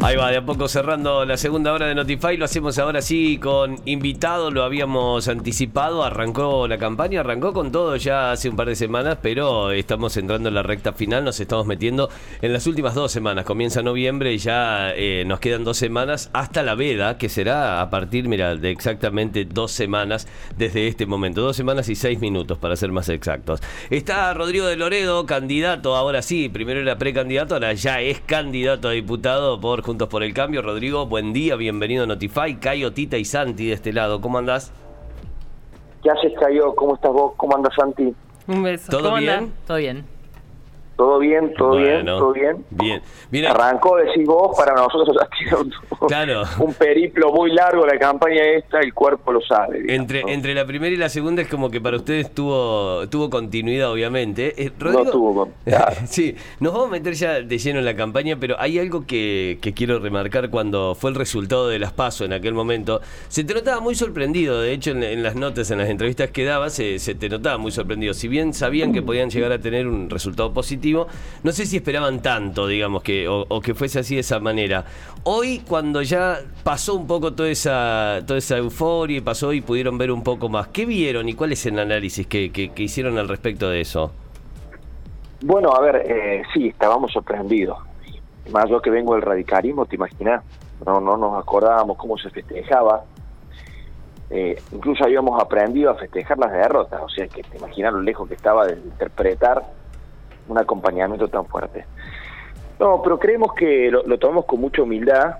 Ahí va, de a poco cerrando la segunda hora de Notify. Lo hacemos ahora sí con invitado, lo habíamos anticipado. Arrancó la campaña, arrancó con todo ya hace un par de semanas, pero estamos entrando en la recta final. Nos estamos metiendo en las últimas dos semanas. Comienza noviembre y ya eh, nos quedan dos semanas hasta la veda, que será a partir, mira, de exactamente dos semanas desde este momento. Dos semanas y seis minutos, para ser más exactos. Está Rodrigo de Loredo, candidato, ahora sí, primero era precandidato, ahora ya es candidato a diputado por Juntos por el Cambio. Rodrigo, buen día, bienvenido a Notify. Cayo, Tita y Santi de este lado, ¿cómo andás? ¿Qué haces, Cayo? ¿Cómo estás vos? ¿Cómo andas, Santi? Un beso. ¿Todo ¿Cómo bien? andás? Todo bien. ¿Todo bien? ¿Todo bien? ¿Todo bien? Bien. Bien, Arrancó, decís vos, para nosotros ha sido un, Claro. un periplo muy largo la campaña esta, el cuerpo lo sabe. digamos, Entre, ¿no? entre la primera y la segunda es como que para ustedes tuvo, tuvo continuidad, obviamente. Eh, No tuvo claro. sí, nos vamos a meter ya de lleno en la campaña, pero hay algo que, que quiero remarcar cuando fue el resultado de las PASO en aquel momento. Se te notaba muy sorprendido, de hecho en, en las notas, en las entrevistas que dabas, se, se te notaba muy sorprendido. Si bien sabían que podían llegar a tener un resultado positivo, no sé si esperaban tanto, digamos, que, o, que fuese así de esa manera. Hoy, cuando ya pasó un poco toda esa, toda esa euforia y pasó y pudieron ver un poco más, ¿qué vieron y cuál es el análisis que, que- que hicieron al respecto de eso? Bueno, a ver, eh, sí, estábamos sorprendidos. Más yo que vengo del radicalismo, ¿te imaginas? No, no nos acordábamos cómo se festejaba. Eh, incluso habíamos aprendido a festejar las derrotas, o sea que te imaginas lo lejos que estaba de interpretar un acompañamiento tan fuerte. No, pero creemos que lo, tomamos con mucha humildad.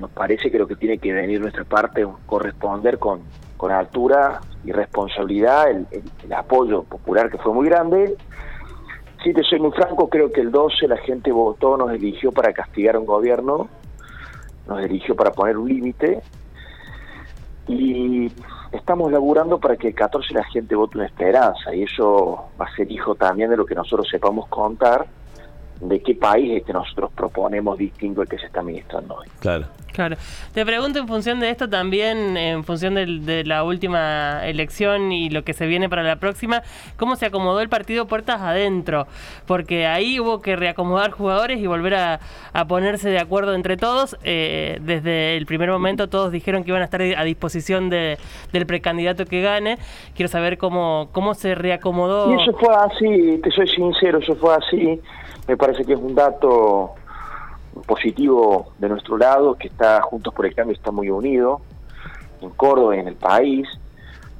Nos parece que lo que tiene que venir nuestra parte es corresponder con, con altura y responsabilidad el, el- el apoyo popular que fue muy grande. Si te soy muy franco, creo que el 12 la gente votó, nos eligió para castigar a un gobierno, nos eligió para poner un límite y estamos laburando para que el 14 la gente vote una esperanza y eso va a ser hijo también de lo que nosotros sepamos contar de qué país es que nosotros proponemos distinto al que se está administrando hoy. Claro. Claro. Te pregunto en función de esto también, en función del- de la última elección y lo que se viene para la próxima, ¿cómo se acomodó el partido puertas adentro? Porque ahí hubo que reacomodar jugadores y volver a, a ponerse de acuerdo entre todos. Eh, desde el primer momento todos dijeron que iban a estar a disposición de- del precandidato que gane. Quiero saber cómo, cómo se reacomodó. Y eso fue así, te soy sincero, eso fue así. Me parece que es un dato positivo de nuestro lado, que está Juntos por el Cambio está muy unido en Córdoba y en el país.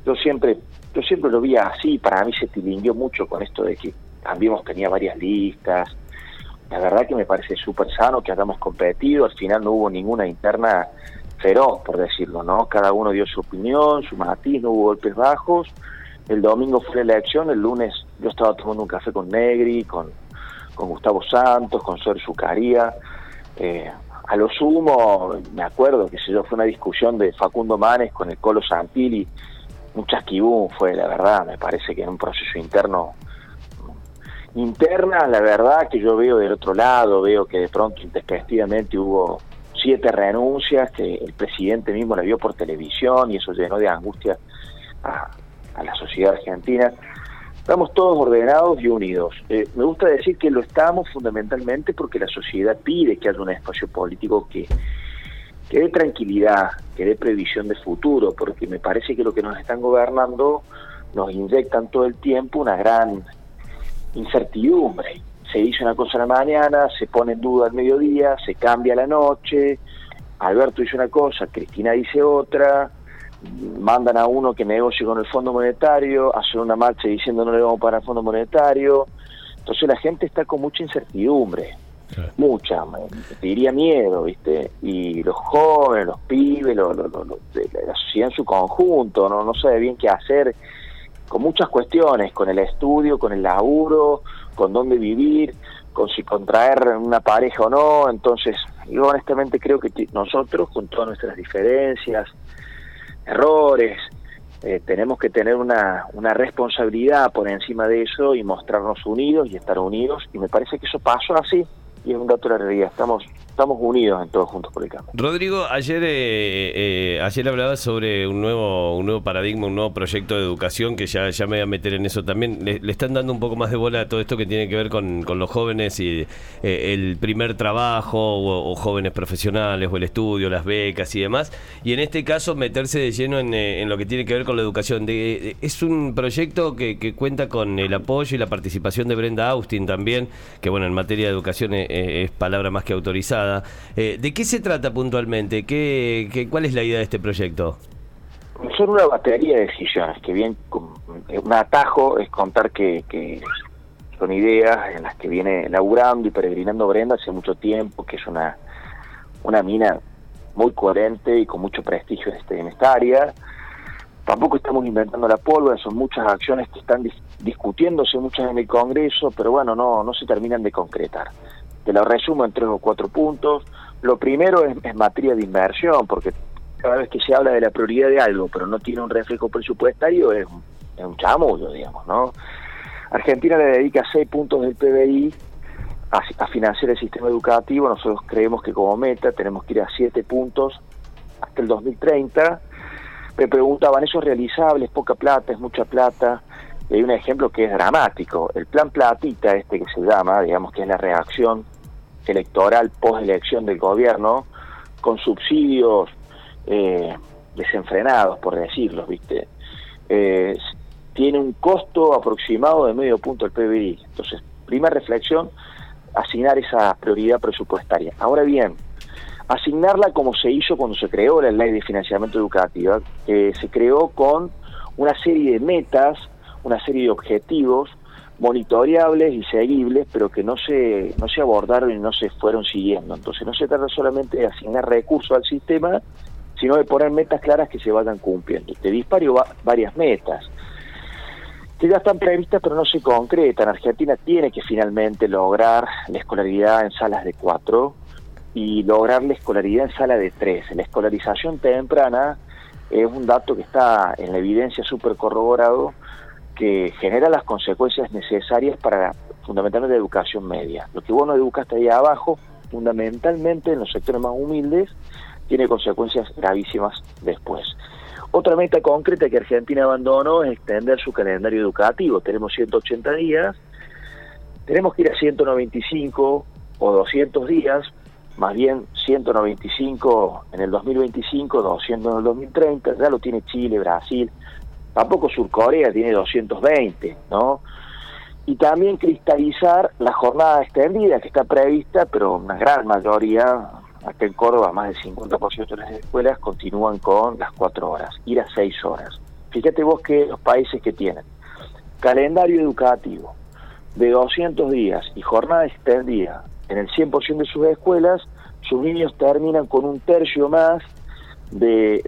Yo siempre, yo siempre lo vi así, para mí se tilinguió mucho con esto de que Cambiemos tenía varias listas. La verdad que me parece súper sano que hayamos competido, al final no hubo ninguna interna feroz, por decirlo, ¿no? Cada uno dio su opinión, su matiz, no hubo golpes bajos. El domingo fue la elección, el lunes yo estaba tomando un café con Negri, con, con Gustavo Santos, con Ser Zucaría. Eh, a lo sumo, me acuerdo que yo, fue una discusión de Facundo Manes con el Colo Santilli, un chasquibún fue, la verdad, me parece que en un proceso interno interna, la verdad que yo veo del otro lado, veo que de pronto intempestivamente hubo siete renuncias, que el presidente mismo la vio por televisión y eso llenó de angustia a la sociedad argentina. Estamos todos ordenados y unidos. Eh, me gusta decir que lo estamos fundamentalmente porque la sociedad pide que haya un espacio político que, que dé tranquilidad, que dé previsión de futuro, porque me parece que lo que nos están gobernando nos inyectan todo el tiempo una gran incertidumbre. Se dice una cosa a la mañana, se pone en duda al mediodía, se cambia la noche, Alberto dice una cosa, Cristina dice otra, mandan a uno que negocie con el Fondo Monetario, hacen una marcha diciendo no le vamos para el Fondo Monetario. Entonces la gente está con mucha incertidumbre, mucha, te diría miedo, ¿viste? Y los jóvenes, los pibes, lo- lo- lo- lo- de la sociedad en su conjunto, no, no sabe bien qué hacer, con muchas cuestiones, con el estudio, con el laburo, con dónde vivir, con si contraer una pareja o no. Entonces, yo honestamente creo que nosotros, con todas nuestras diferencias, errores, eh, tenemos que tener una, una responsabilidad por encima de eso y mostrarnos unidos y estar unidos. Y me parece que eso pasó así y es un dato de la realidad. Estamos estamos unidos en todos juntos por el cambio. Rodrigo, ayer eh, eh, ayer hablabas sobre un nuevo un nuevo paradigma, un nuevo proyecto de educación que ya, ya me voy a meter en eso también. Le, están dando un poco más de bola a todo esto que tiene que ver con, los jóvenes y eh, el primer trabajo o, jóvenes profesionales o el estudio, las becas y demás. Y en este caso meterse de lleno en, lo que tiene que ver con la educación. es un proyecto que, que, cuenta con el apoyo y la participación de Brenda Austin también, que bueno, en materia de educación es palabra más que autorizada. Eh, ¿De qué se trata puntualmente? ¿Qué, cuál es la idea de este proyecto? Son una batería de decisiones, que bien, un atajo es contar que, son ideas en las que viene laburando y peregrinando Brenda hace mucho tiempo, que es una, una mina muy coherente y con mucho prestigio este, en esta área. Tampoco estamos inventando la pólvora, son muchas acciones que están discutiéndose muchas en el Congreso, pero bueno, no, no se terminan de concretar. Te lo resumo en tres o cuatro puntos. Lo primero es, materia de inversión, porque cada vez que se habla de la prioridad de algo, pero no tiene un reflejo presupuestario, es es un chamullo, digamos, ¿no? Argentina le dedica seis puntos del PBI a, financiar el sistema educativo. Nosotros creemos que como meta tenemos que ir a siete puntos hasta el 2030. Me preguntaban, ¿eso es realizable? ¿Es poca plata? ¿Es mucha plata? Y hay un ejemplo que es dramático. El plan platita, este que se llama, digamos que es la reacción electoral post-elección del gobierno, con subsidios eh, desenfrenados, por decirlo, ¿viste? Eh, tiene un costo aproximado de medio punto del PBI. Entonces, primera reflexión, asignar esa prioridad presupuestaria. Ahora bien, asignarla como se hizo cuando se creó la ley de financiamiento educativo, que se creó con una serie de metas, una serie de objetivos monitoreables y seguibles, pero que no se, no se abordaron y no se fueron siguiendo. Entonces no se trata solamente de asignar recursos al sistema, sino de poner metas claras que se vayan cumpliendo. Te disparo varias metas que ya están previstas pero no se concretan. Argentina tiene que finalmente lograr la escolaridad en salas de cuatro y lograr la escolaridad en sala de tres. La escolarización temprana es un dato que está en la evidencia súper corroborado que genera las consecuencias necesarias para fundamentalmente la educación media. Lo que vos no educaste ahí abajo, fundamentalmente en los sectores más humildes, tiene consecuencias gravísimas después. Otra meta concreta que Argentina abandonó es extender su calendario educativo. Tenemos 180 días, tenemos que ir a 195 o 200 días, más bien 195 en el 2025, 200 en el 2030, ya lo tiene Chile, Brasil, Tampoco Surcorea tiene 220, ¿no? Y también cristalizar la jornada extendida que está prevista, pero una gran mayoría, acá en Córdoba más del 50% de las escuelas continúan con las cuatro horas, ir a seis horas. Fíjate vos que los países que tienen calendario educativo de 200 días y jornada extendida en el 100% de sus escuelas, sus niños terminan con un tercio más de,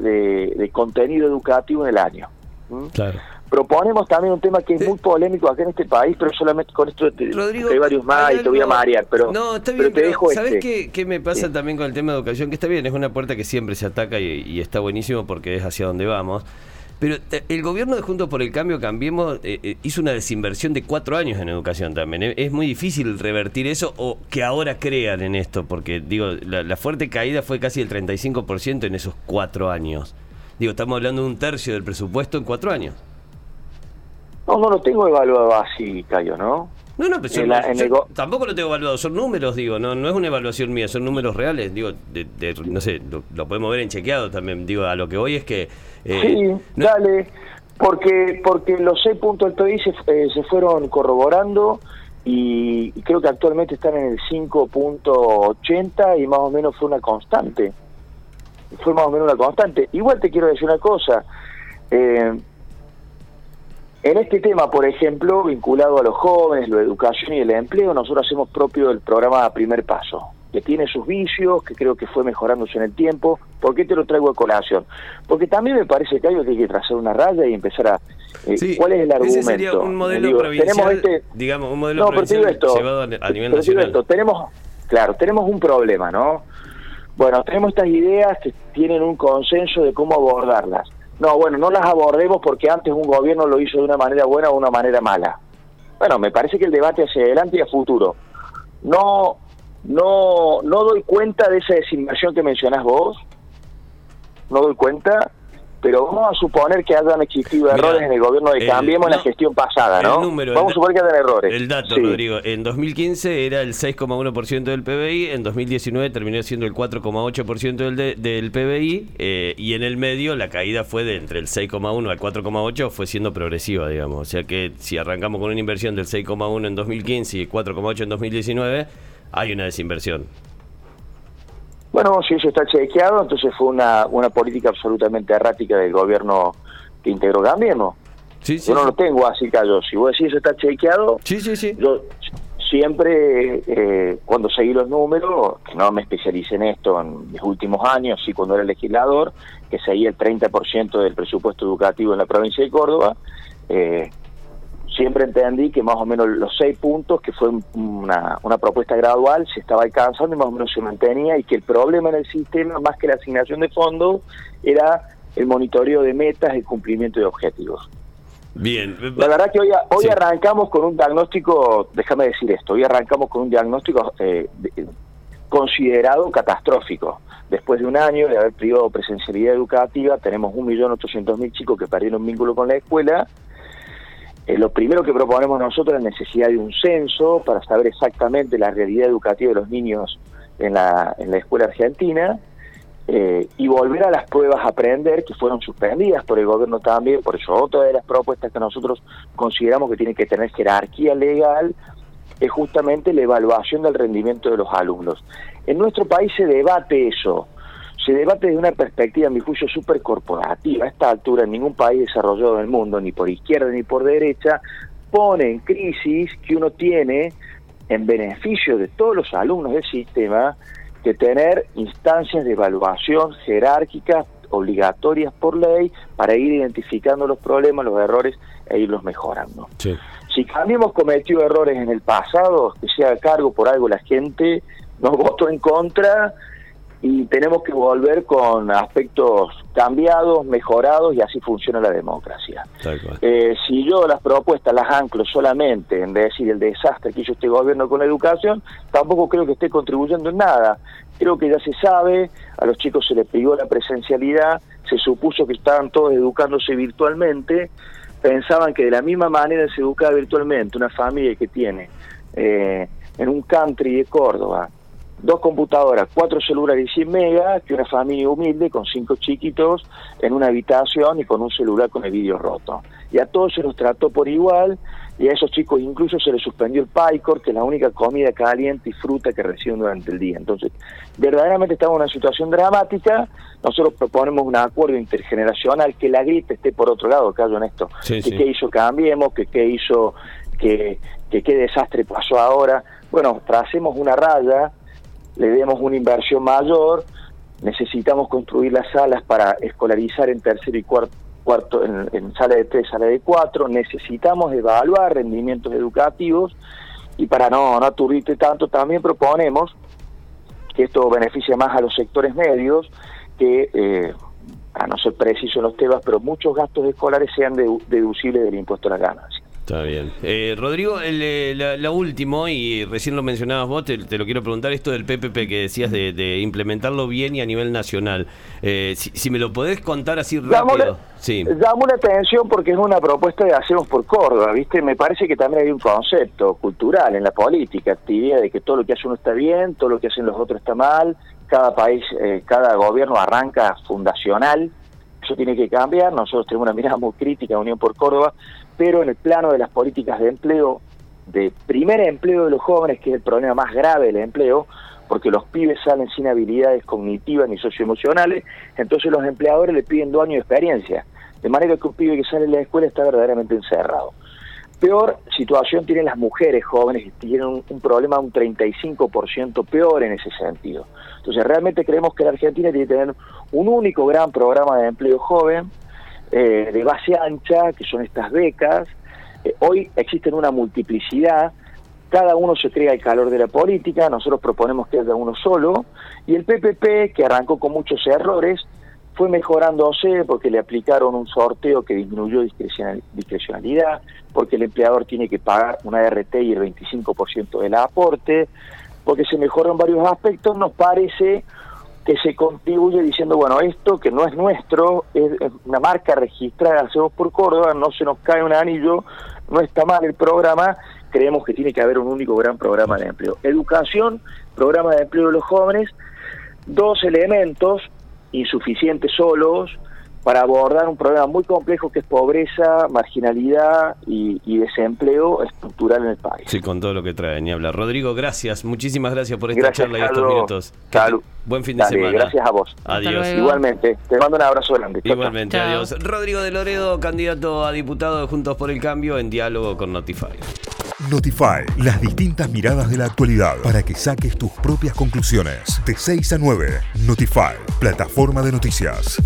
de contenido educativo en el año. Claro. Proponemos también un tema que es muy polémico acá en este país, pero solamente con esto te, hay varios más y te voy a marear, pero, no, está bien, te dejo ¿Sabes este. qué, me pasa también con el tema de educación? Que está bien, es una puerta que siempre se ataca y, está buenísimo porque es hacia donde vamos. Pero eh, el gobierno de Juntos por el Cambio, Cambiemos, eh, eh, hizo una desinversión de cuatro años en educación también. Es muy difícil revertir eso o que ahora crean en esto, porque digo, la, la fuerte caída fue casi el 35% en esos cuatro años. Digo, estamos hablando de un tercio del presupuesto en cuatro años. No, no lo tengo evaluado así, Cayo, ¿no? No, no, pero tampoco lo tengo evaluado, son números, digo, no no es una evaluación mía, son números reales, digo, no sé, lo, podemos ver en chequeado también, digo, a lo que voy es que... Eh, sí, dale, porque porque los seis puntos del PIB se, eh, se fueron corroborando y, y, creo que actualmente están en el 5.80 y más o menos fue una constante fue más o menos una constante. Igual te quiero decir una cosa, eh, en este tema, por ejemplo, vinculado a los jóvenes, la educación y el empleo, nosotros hacemos propio el programa Primer Paso, que tiene sus vicios, que creo que fue mejorándose en el tiempo. ¿Por qué te lo traigo a colación? Porque también me parece que hay que trazar una raya y empezar a... Eh, ¿Cuál es el argumento? Ese sería un modelo provincial, tenemos este, digamos, un modelo provincial llevado a nivel nacional. tenemos, claro, tenemos un problema, ¿no? Bueno, tenemos estas ideas que tienen un consenso de cómo abordarlas. No, bueno, no las abordemos porque antes un gobierno lo hizo de una manera buena o de una manera mala. Bueno, me parece que el debate hacia adelante y a futuro. No no, no doy cuenta de esa desinversión que mencionás vos, no doy cuenta, pero vamos a suponer que hayan existido errores en el gobierno de Cambiemos en la gestión pasada, ¿no? vamos a suponer que hayan errores. El dato, Rodrigo, en 2015 era el 6,1% del PBI, en 2019 terminó siendo el 4,8% del, del PBI, eh, y en el medio la caída fue de entre el 6,1 al 4,8, fue siendo progresiva, digamos. O sea que si arrancamos con una inversión del 6,1 en 2015 y 4,8 en 2019, hay una desinversión. Bueno, si eso está chequeado, entonces fue una, una política absolutamente errática del gobierno que integró Gambino. Sí, sí, yo no lo tengo así, Cayo. Si vos decís eso está chequeado, sí, sí, sí. yo siempre, eh, cuando seguí los números, que no me especialicé en esto en mis últimos años, sí cuando era legislador, que seguía el 30% del presupuesto educativo en la provincia de Córdoba, eh, siempre entendí que más o menos los seis puntos, que fue una, una propuesta gradual, se estaba alcanzando y más o menos se mantenía y que el problema en el sistema, más que la asignación de fondos, era el monitoreo de metas y cumplimiento de objetivos. Bien. La verdad que hoy, hoy arrancamos con un diagnóstico, déjame decir esto, hoy arrancamos con un diagnóstico eh, considerado catastrófico. Después de un año de haber privado presencialidad educativa, tenemos 1.800.000 chicos que perdieron vínculo con la escuela eh, lo primero que proponemos nosotros es la necesidad de un censo para saber exactamente la realidad educativa de los niños en la, en la escuela argentina eh, y volver a las pruebas a aprender que fueron suspendidas por el gobierno también, por eso otra de las propuestas que nosotros consideramos que tiene que tener jerarquía legal es justamente la evaluación del rendimiento de los alumnos. En nuestro país se debate eso, se debate desde una perspectiva, en mi juicio, súper corporativa. A esta altura, en ningún país desarrollado del mundo, ni por izquierda ni por derecha, pone en crisis que uno tiene, en beneficio de todos los alumnos del sistema, que tener instancias de evaluación jerárquicas obligatorias por ley para ir identificando los problemas, los errores e irlos mejorando. Si hemos cometido errores en el pasado, que sea a cargo por algo la gente nos votó en contra, y tenemos que volver con aspectos cambiados, mejorados y así funciona la democracia. Eh, si yo las propuestas las anclo solamente en decir el desastre que hizo este gobierno con la educación, tampoco creo que esté contribuyendo en nada. Creo que ya se sabe, a los chicos se les pidió la presencialidad, se supuso que estaban todos educándose virtualmente, pensaban que de la misma manera se educaba virtualmente una familia que tiene eh, en un country de Córdoba dos computadoras, cuatro celulares y 100 megas, que una familia humilde con cinco chiquitos en una habitación y con un celular con el vídeo roto. Y a todos se los trató por igual y a esos chicos incluso se les suspendió el PICOR, que es la única comida caliente y fruta que reciben durante el día. Entonces, verdaderamente estamos en una situación dramática. Nosotros proponemos un acuerdo intergeneracional, que la gripe esté por otro lado, callo en esto. que qué hizo Cambiemos, que qué hizo, que, que qué desastre pasó ahora. Bueno, tracemos una raya le demos una inversión mayor, necesitamos construir las salas para escolarizar en tercero y cuarto, cuarto en, sala de tres, sala de cuatro, necesitamos evaluar rendimientos educativos y para no, no aturdirte tanto, también proponemos que esto beneficie más a los sectores medios, que, eh, a no ser preciso en los temas, pero muchos gastos escolares sean deducibles del impuesto a la ganancia. Está bien. Eh, Rodrigo, el, eh, la, último, y recién lo mencionabas vos, te, lo quiero preguntar, esto del PPP que decías de, implementarlo bien y a nivel nacional. Eh, si, me lo podés contar así rápido. sí. Dame una atención porque es una propuesta de Hacemos por Córdoba, ¿viste? Me parece que también hay un concepto cultural en la política, actividad de que todo lo que hace uno está bien, todo lo que hacen los otros está mal, cada país, cada gobierno arranca fundacional, eso tiene que cambiar, nosotros tenemos una mirada muy crítica a Unión por Córdoba, pero en el plano de las políticas de empleo, de primer empleo de los jóvenes, que es el problema más grave del empleo, porque los pibes salen sin habilidades cognitivas ni socioemocionales, entonces los empleadores le piden dos años de experiencia, de manera que un pibe que sale de la escuela está verdaderamente encerrado. Peor situación tienen las mujeres jóvenes que tienen un, problema un 35% peor en ese sentido. Entonces realmente creemos que la Argentina tiene que tener un único gran programa de empleo joven, eh, de base ancha, que son estas becas. Eh, hoy existen una multiplicidad, cada uno se crea el calor de la política, nosotros proponemos que haya uno solo, y el PPP, que arrancó con muchos errores, fue mejorándose porque le aplicaron un sorteo que disminuyó discrecionalidad, porque el empleador tiene que pagar una RT y el 25% del aporte, porque se mejoró en varios aspectos, nos parece que se contribuye diciendo, bueno, esto que no es nuestro, es una marca registrada, hacemos por Córdoba, no se nos cae un anillo, no está mal el programa, creemos que tiene que haber un único gran programa de empleo. Educación, programa de empleo de los jóvenes, dos elementos insuficientes solos, para abordar un problema muy complejo que es pobreza, marginalidad y, desempleo estructural en el país. Sí, con todo lo que trae, ni hablar. Rodrigo, gracias, muchísimas gracias por esta charla y estos minutos. Buen fin de semana. Gracias a vos. Adiós. Igualmente, te mando un abrazo grande. Igualmente, adiós. Rodrigo de Loredo, candidato a diputado de Juntos por el Cambio en diálogo con Notify. Notify, las distintas miradas de la actualidad para que saques tus propias conclusiones. De 6 a 9, Notify, plataforma de noticias.